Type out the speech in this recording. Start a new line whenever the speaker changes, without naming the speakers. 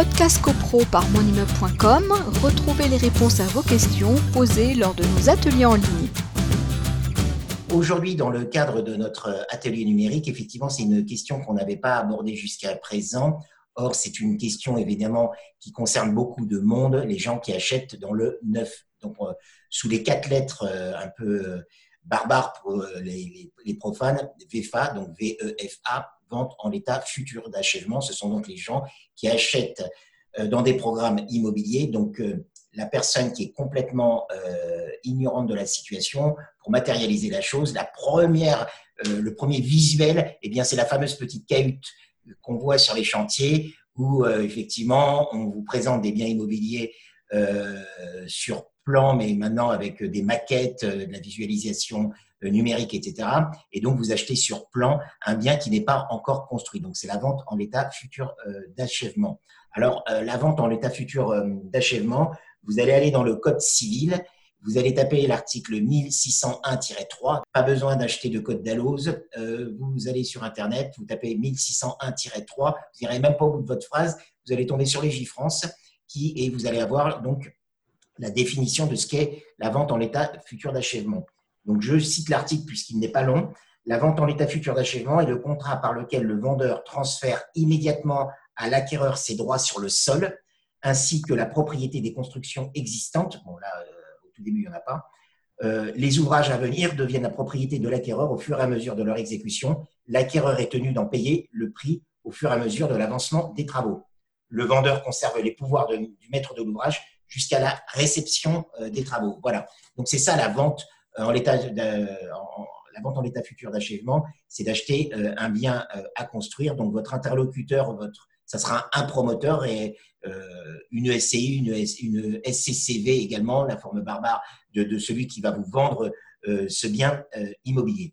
Podcast CoPro par monimmeuble.com, retrouvez les réponses à vos questions posées lors de nos ateliers en ligne.
Aujourd'hui, dans le cadre de notre atelier numérique, effectivement, c'est une question qu'on n'avait pas abordée jusqu'à présent. Or, c'est une question évidemment qui concerne beaucoup de monde, les gens qui achètent dans le neuf. Donc, euh, sous les quatre lettres euh, un peu euh, barbares pour les, profanes, VFA, donc V-E-F-A, vente en l'état futur d'achèvement. Ce sont donc les gens qui achètent dans des programmes immobiliers. Donc, la personne qui est complètement ignorante de la situation, pour matérialiser la chose, la première, le premier visuel, eh bien, c'est la fameuse petite cahute qu'on voit sur les chantiers où euh, effectivement on vous présente des biens immobiliers euh, sur plan, mais maintenant avec des maquettes, euh, de la visualisation numérique, etc. Et donc vous achetez sur plan un bien qui n'est pas encore construit. Donc c'est la vente en l'état futur d'achèvement. Alors la vente en l'état futur d'achèvement, vous allez aller dans le code civil vous allez taper l'article 1601-3. Pas besoin d'acheter de code d'Alloz. Euh, vous allez sur Internet, vous tapez 1601-3. Vous n'irez même pas au bout de votre phrase. Vous allez tomber sur Légifrance qui, et vous allez avoir donc la définition de ce qu'est la vente en l'état futur d'achèvement. Donc, je cite l'article puisqu'il n'est pas long. La vente en l'état futur d'achèvement est le contrat par lequel le vendeur transfère immédiatement à l'acquéreur ses droits sur le sol, ainsi que la propriété des constructions existantes. Bon, là, euh, début, il n'y en a pas. Euh, les ouvrages à venir deviennent la propriété de l'acquéreur au fur et à mesure de leur exécution. L'acquéreur est tenu d'en payer le prix au fur et à mesure de l'avancement des travaux. Le vendeur conserve les pouvoirs du maître de l'ouvrage jusqu'à la réception euh, des travaux. Voilà. Donc c'est ça la vente euh, en l'état la vente en l'état futur d'achèvement, c'est d'acheter un bien à construire. Donc votre interlocuteur, votre ça sera un promoteur et euh, une SCI, une, SCCV également, la forme barbare de, celui qui va vous vendre euh, ce bien euh, immobilier.